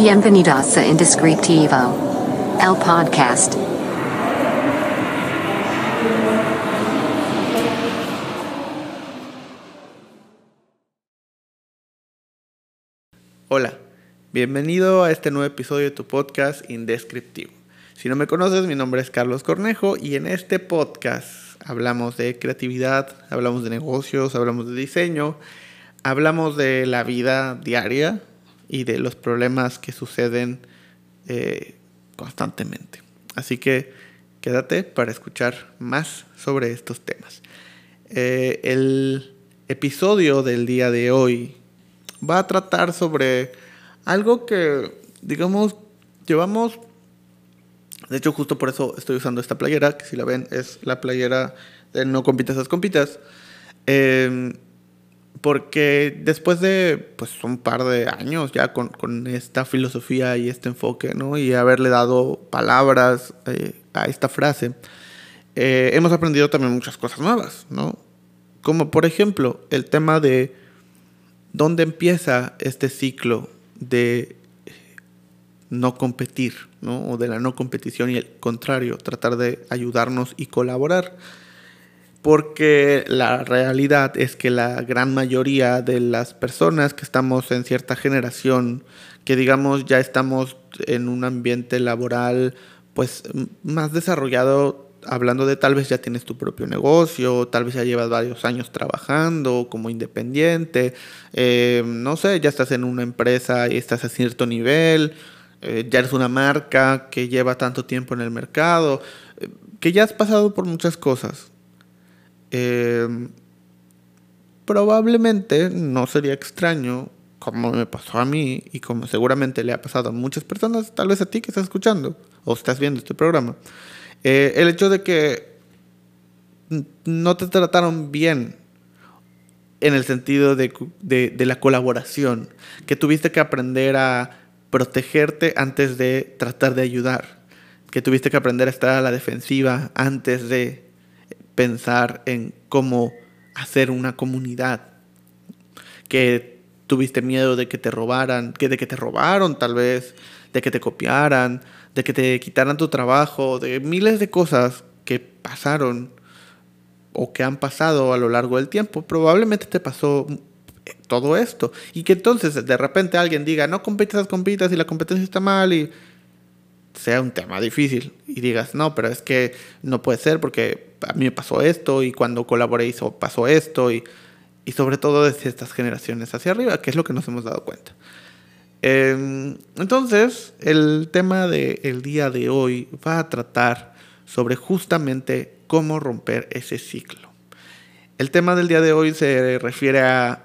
Bienvenidos a Indescriptivo, el podcast. Hola, bienvenido a este nuevo episodio de tu podcast Indescriptivo. Si no me conoces, mi nombre es Carlos Cornejo y en este podcast hablamos de creatividad, hablamos de negocios, hablamos de diseño, hablamos de la vida diaria y de los problemas que suceden eh, constantemente. Así que quédate para escuchar más sobre estos temas. Eh, el episodio del día de hoy va a tratar sobre algo que, digamos, llevamos de hecho, justo por eso estoy usando esta playera, que si la ven es la playera de No compitas, las compitas. Em, porque después de pues un par de años ya con, con, esta filosofía y este enfoque, ¿no? Y haberle dado palabras eh, a esta frase, eh, hemos aprendido también muchas cosas nuevas, ¿no? Como por ejemplo el tema de dónde empieza este ciclo de no competir, ¿no? O de la no competición y el contrario, tratar de ayudarnos y colaborar. Porque la realidad es que la gran mayoría de las personas que estamos en cierta generación, que digamos ya estamos en un ambiente laboral pues más desarrollado, hablando de tal vez ya tienes tu propio negocio, tal vez ya llevas varios años trabajando como independiente, eh, no sé, ya estás en una empresa y estás a cierto nivel, eh, ya eres una marca que lleva tanto tiempo en el mercado, eh, que ya has pasado por muchas cosas. Em, probablemente no sería extraño, como me pasó a mí y como seguramente le ha pasado a muchas personas, tal vez a ti que estás escuchando o estás viendo este programa, eh, el hecho de que no te trataron bien en el sentido de, de la colaboración, que tuviste que aprender a protegerte antes de tratar de ayudar, que tuviste que aprender a estar a la defensiva antes de pensar en cómo hacer una comunidad, que tuviste miedo de que te robaran, que de que te robaron tal vez, de que te copiaran, de que te quitaran tu trabajo, de miles de cosas que pasaron o que han pasado a lo largo del tiempo. Probablemente te pasó todo esto. Y que entonces de repente alguien diga, no compitas, compitas y la competencia está mal y sea un tema difícil. Y digas, no, pero es que no puede ser porque a mí me pasó esto y cuando colaboré hizo, pasó esto y, y sobre todo desde estas generaciones hacia arriba, que es lo que nos hemos dado cuenta. Em, entonces, el tema del día de hoy va a tratar sobre justamente cómo romper ese ciclo. El tema del día de hoy se refiere a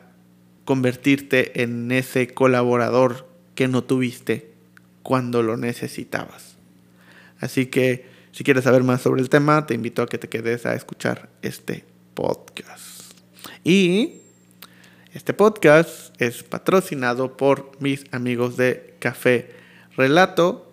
convertirte en ese colaborador que no tuviste cuando lo necesitabas. Así que si quieres saber más sobre el tema, te invito a que te quedes a escuchar este podcast. Y este podcast es patrocinado por mis amigos de Café Relato.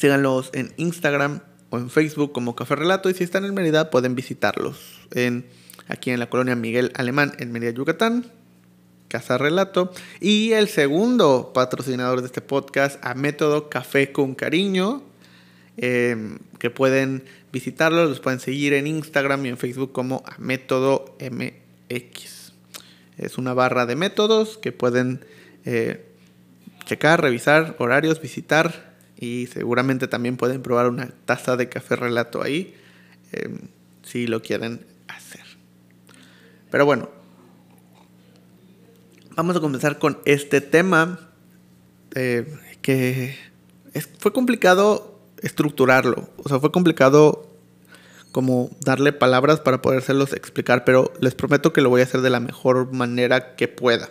Síganlos en Instagram o en Facebook como Café Relato y si están en Mérida pueden visitarlos en aquí en la colonia Miguel Alemán, en Mérida, Yucatán. Casa Relato. Y el segundo patrocinador de este podcast, a Método Café con Cariño, em, que pueden visitarlo, los pueden seguir en Instagram y en Facebook como a Método MX. Es una barra de métodos que pueden eh, checar, revisar horarios, visitar y seguramente también pueden probar una taza de café relato ahí em, si lo quieren pero bueno, vamos a comenzar con este tema eh, que fue complicado estructurarlo. O sea, fue complicado como darle palabras para podérselos explicar, pero les prometo que lo voy a hacer de la mejor manera que pueda.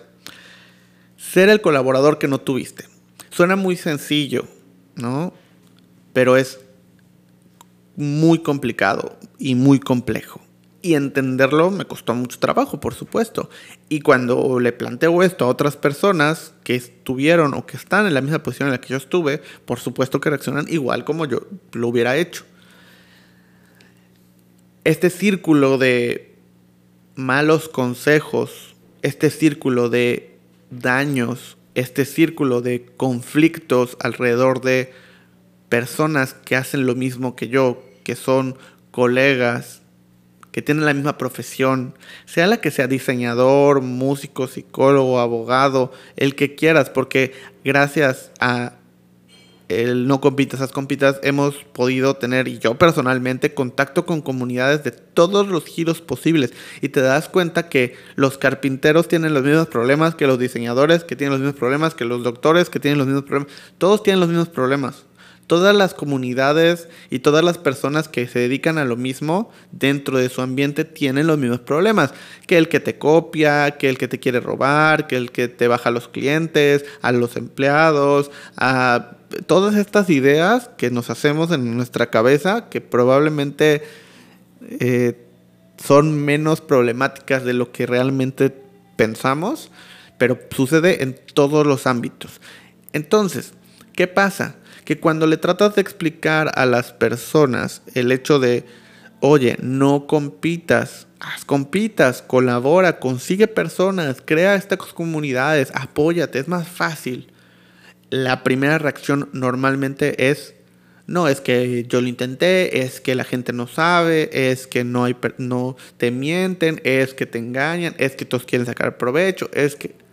Ser el colaborador que no tuviste. Suena muy sencillo, ¿no? Pero es muy complicado y muy complejo. Y entenderlo me costó mucho trabajo, por supuesto. Y cuando le planteo esto a otras personas que estuvieron o que están en la misma posición en la que yo estuve, por supuesto que reaccionan igual como yo lo hubiera hecho. Este círculo de malos consejos, este círculo de daños, este círculo de conflictos alrededor de personas que hacen lo mismo que yo, que son colegas, que tienen la misma profesión, sea la que sea diseñador, músico, psicólogo, abogado, el que quieras, porque gracias a el no compitas, haz compitas, hemos podido tener, y yo personalmente, contacto con comunidades de todos los giros posibles. Y te das cuenta que los carpinteros tienen los mismos problemas que los diseñadores, que tienen los mismos problemas que los doctores, que tienen los mismos problemas. Todos tienen los mismos problemas. Todas las comunidades y todas las personas que se dedican a lo mismo dentro de su ambiente tienen los mismos problemas. Que el que te copia, que el que te quiere robar, que el que te baja a los clientes, a los empleados, a todas estas ideas que nos hacemos en nuestra cabeza que probablemente eh, son menos problemáticas de lo que realmente pensamos, pero sucede en todos los ámbitos. Entonces, ¿qué pasa? Que cuando le tratas de explicar a las personas el hecho de, oye, no compitas, haz compitas, colabora, consigue personas, crea estas comunidades, apóyate, es más fácil. La primera reacción normalmente es, no, es que yo lo intenté, es que la gente no sabe, es que no, hay, no te mienten, es que te engañan, es que todos quieren sacar provecho, es que...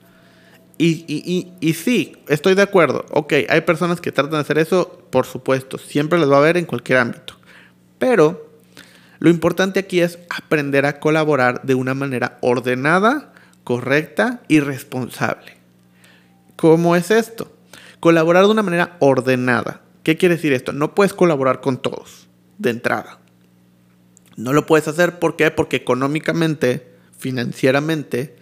Y, sí, estoy de acuerdo. Ok, hay personas que tratan de hacer eso, por supuesto, siempre les va a haber en cualquier ámbito. Pero lo importante aquí es aprender a colaborar de una manera ordenada, correcta y responsable. ¿Cómo es esto? Colaborar de una manera ordenada. ¿Qué quiere decir esto? No puedes colaborar con todos de entrada. No lo puedes hacer ¿por qué? porque económicamente, financieramente,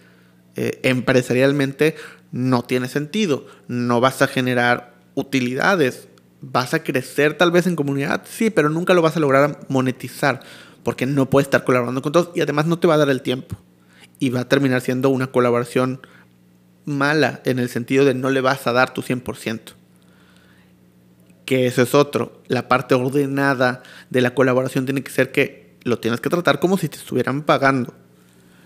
eh, empresarialmente no tiene sentido. No vas a generar utilidades. Vas a crecer tal vez en comunidad, sí, pero nunca lo vas a lograr monetizar porque no puedes estar colaborando con todos y además no te va a dar el tiempo. Y va a terminar siendo una colaboración mala en el sentido de no le vas a dar tu 100%. Que eso es otro. La parte ordenada de la colaboración tiene que ser que lo tienes que tratar como si te estuvieran pagando.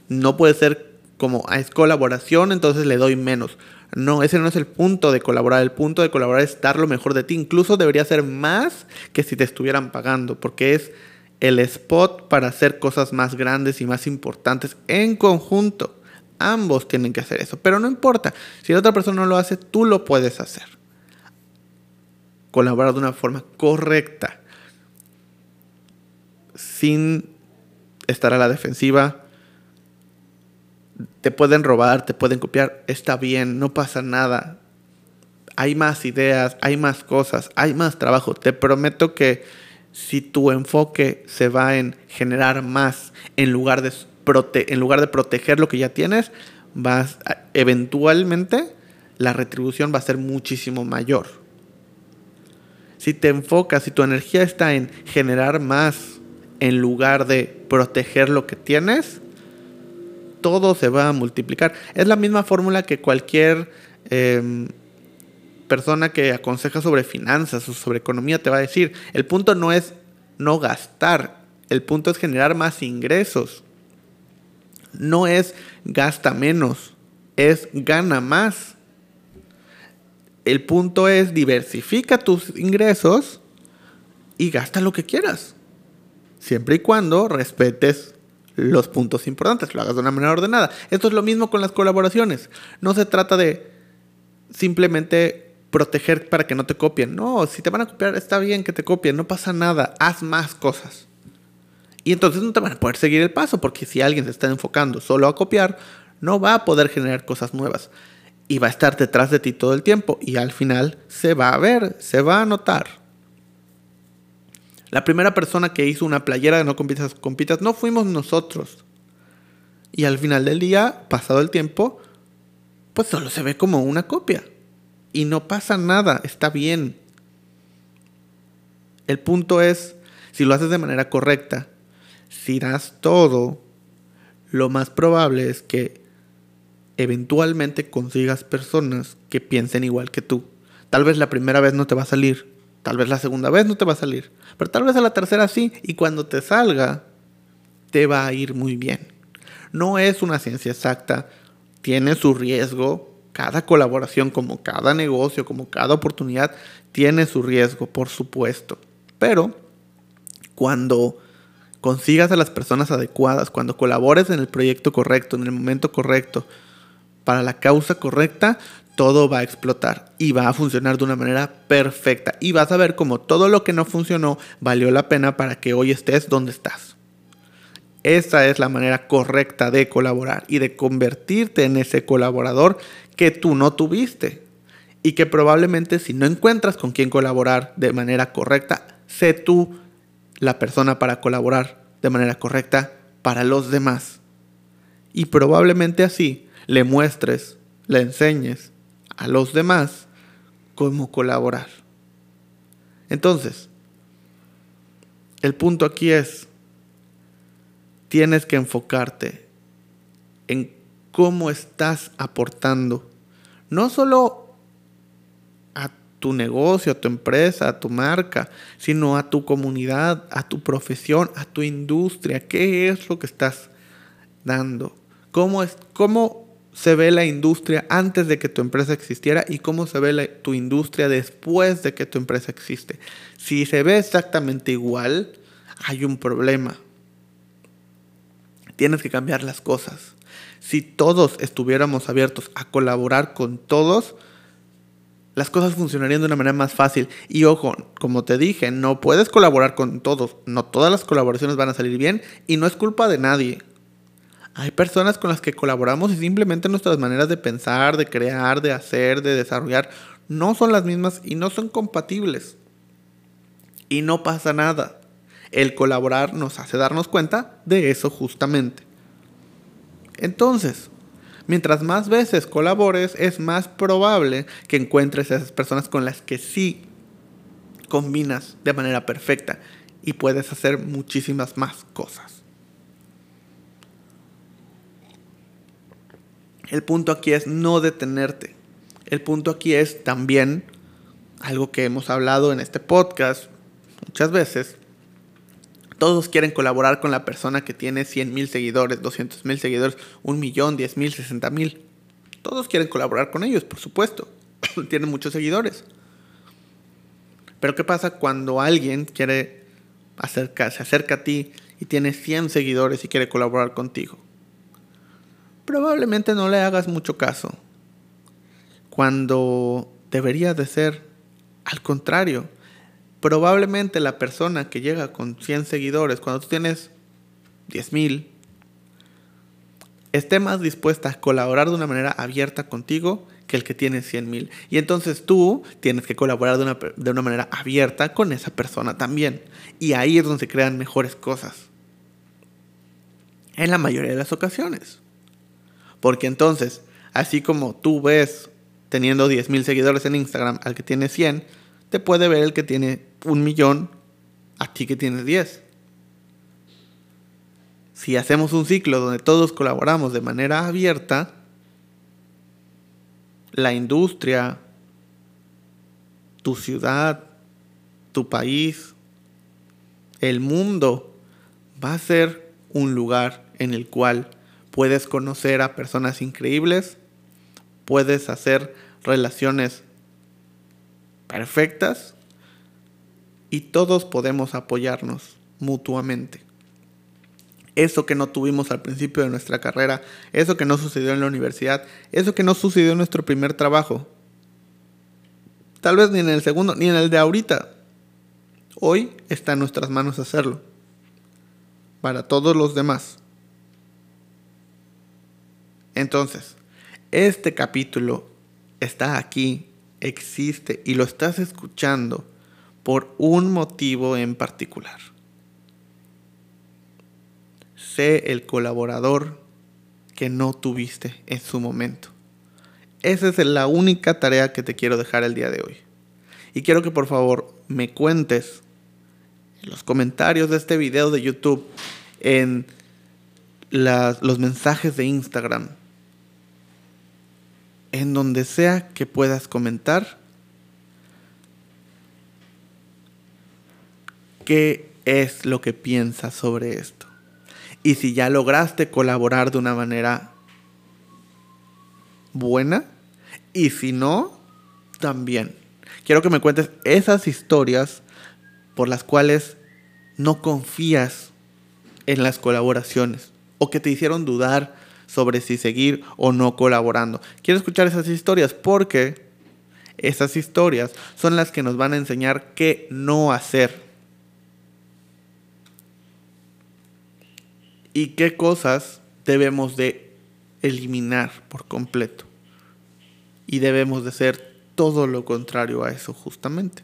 No puede ser como, es colaboración, entonces le doy menos. No, ese no es el punto de colaborar. El punto de colaborar es dar lo mejor de ti. Incluso debería ser más que si te estuvieran pagando, porque es el spot para hacer cosas más grandes y más importantes en conjunto. Ambos tienen que hacer eso. Pero no importa. Si la otra persona no lo hace, tú lo puedes hacer. Colaborar de una forma correcta. Sin estar a la defensiva. Te pueden robar, te pueden copiar. Está bien, no pasa nada. Hay más ideas, hay más cosas, hay más trabajo. Te prometo que si tu enfoque se va en generar más en lugar de en lugar de proteger lo que ya tienes, vas eventualmente la retribución va a ser muchísimo mayor. Si te enfocas, si tu energía está en generar más en lugar de proteger lo que tienes, todo se va a multiplicar. Es la misma fórmula que cualquier em, persona que aconseja sobre finanzas o sobre economía te va a decir. El punto no es no gastar, el punto es generar más ingresos no es gasta menos, es gana más. El punto es diversifica tus ingresos y gasta lo que quieras. Siempre y cuando respetes los puntos importantes, lo hagas de una manera ordenada. Esto es lo mismo con las colaboraciones. No se trata de simplemente proteger para que no te copien. No, si te van a copiar, está bien que te copien, no pasa nada. Haz más cosas. Y entonces no te van a poder seguir el paso, porque si alguien se está enfocando solo a copiar, no va a poder generar cosas nuevas. Y va a estar detrás de ti todo el tiempo. Y al final se va a ver, se va a notar. La primera persona que hizo una playera de no compitas, compitas no fuimos nosotros. Y al final del día, pasado el tiempo, pues solo se ve como una copia. Y no pasa nada, está bien. El punto es, si lo haces de manera correcta, si das todo, lo más probable es que eventualmente consigas personas que piensen igual que tú. Tal vez la primera vez no te va a salir, tal vez la segunda vez no te va a salir, pero tal vez a la tercera sí, y cuando te salga, te va a ir muy bien. No es una ciencia exacta, tiene su riesgo, cada colaboración, como cada negocio, como cada oportunidad, tiene su riesgo, por supuesto. Pero cuando consigas a las personas adecuadas, cuando colabores en el proyecto correcto, en el momento correcto, para la causa correcta, todo va a explotar y va a funcionar de una manera perfecta. Y vas a ver como todo lo que no funcionó valió la pena para que hoy estés donde estás. Esa es la manera correcta de colaborar y de convertirte en ese colaborador que tú no tuviste. Y que probablemente si no encuentras con quién colaborar de manera correcta, sé tú la persona para colaborar de manera correcta para los demás. Y probablemente así le muestres, le enseñes a los demás cómo colaborar. Entonces, el punto aquí es, tienes que enfocarte en cómo estás aportando, no solo a tu negocio, a tu empresa, a tu marca, sino a tu comunidad, a tu profesión, a tu industria. ¿Qué es lo que estás dando? ¿Cómo, es, cómo se ve la industria antes de que tu empresa existiera y cómo se ve tu industria después de que tu empresa existe. Si se ve exactamente igual, hay un problema. Tienes que cambiar las cosas. Si todos estuviéramos abiertos a colaborar con todos, las cosas funcionarían de una manera más fácil. Y ojo, como te dije, no puedes colaborar con todos. No todas las colaboraciones van a salir bien y no es culpa de nadie. Hay personas con las que colaboramos y simplemente nuestras maneras de pensar, de crear, de hacer, de desarrollar, no son las mismas y no son compatibles. Y no pasa nada. El colaborar nos hace darnos cuenta de eso justamente. Entonces, mientras más veces colabores, es más probable que encuentres a esas personas con las que sí combinas de manera perfecta y puedes hacer muchísimas más cosas. El punto aquí es no detenerte. El punto aquí es también algo que hemos hablado en este podcast muchas veces. Todos quieren colaborar con la persona que tiene 100 mil seguidores, 200 mil seguidores, un millón, 10 mil, 60 mil. Todos quieren colaborar con ellos, por supuesto. Tienen muchos seguidores. Pero ¿qué pasa cuando alguien quiere acercar, se acerca a ti y tiene 100 seguidores y quiere colaborar contigo? Probablemente no le hagas mucho caso. Cuando debería de ser al contrario. Probablemente la persona que llega con 100 seguidores, cuando tú tienes 10 mil, esté más dispuesta a colaborar de una manera abierta contigo que el que tiene 100 mil. Y entonces tú tienes que colaborar de una, de una manera abierta con esa persona también. Y ahí es donde se crean mejores cosas. En la mayoría de las ocasiones. Porque entonces, así como tú ves teniendo 10.000 seguidores en Instagram al que tiene 100, te puede ver el que tiene un millón a ti que tienes 10. Si hacemos un ciclo donde todos colaboramos de manera abierta, la industria, tu ciudad, tu país, el mundo va a ser un lugar en el cual puedes conocer a personas increíbles, puedes hacer relaciones perfectas y todos podemos apoyarnos mutuamente. Eso que no tuvimos al principio de nuestra carrera, eso que no sucedió en la universidad, eso que no sucedió en nuestro primer trabajo, tal vez ni en el segundo, ni en el de ahorita. Hoy está en nuestras manos hacerlo. Para todos los demás. Entonces, este capítulo está aquí, existe y lo estás escuchando por un motivo en particular. Sé el colaborador que no tuviste en su momento. Esa es la única tarea que te quiero dejar el día de hoy. Y quiero que por favor me cuentes en los comentarios de este video de YouTube, en los mensajes de Instagram, en donde sea que puedas comentar qué es lo que piensas sobre esto. Y si ya lograste colaborar de una manera buena, Y si no, también. Quiero que me cuentes esas historias por las cuales no confías en las colaboraciones o que te hicieron dudar sobre si seguir o no colaborando. Quiero escuchar esas historias porque esas historias son las que nos van a enseñar qué no hacer. Y qué cosas debemos de eliminar por completo. Y debemos de ser todo lo contrario a eso justamente.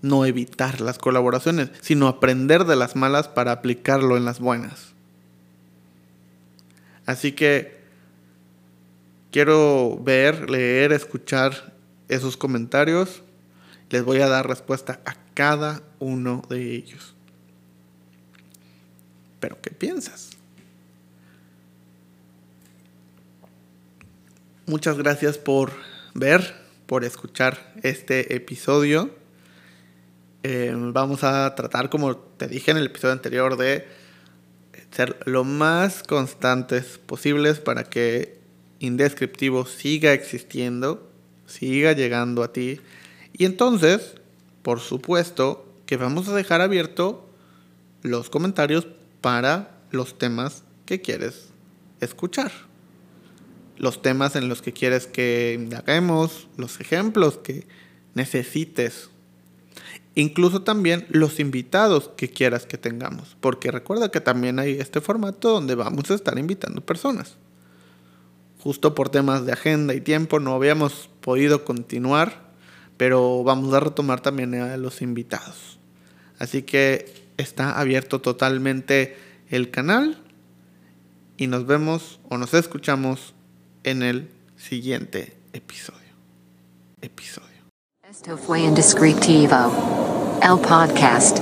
No evitar las colaboraciones, sino aprender de las malas para aplicarlo en las buenas. Así que quiero ver, leer, escuchar esos comentarios. Les voy a dar respuesta a cada uno de ellos. Pero ¿qué piensas? Muchas gracias por ver, por escuchar este episodio. Eh, vamos a tratar, como te dije en el episodio anterior, de ser lo más constantes posibles para que Indescriptivo siga existiendo, siga llegando a ti. Y entonces, por supuesto, que vamos a dejar abierto los comentarios para los temas que quieres escuchar. Los temas en los que quieres que indaguemos, los ejemplos que necesites Incluso también los invitados que quieras que tengamos. Porque recuerda que también hay este formato donde vamos a estar invitando personas. Justo por temas de agenda y tiempo no habíamos podido continuar, pero vamos a retomar también a los invitados. Así que está abierto totalmente el canal y nos vemos o nos escuchamos en el siguiente episodio. Episodio. Esto fue Indescriptivo. El podcast.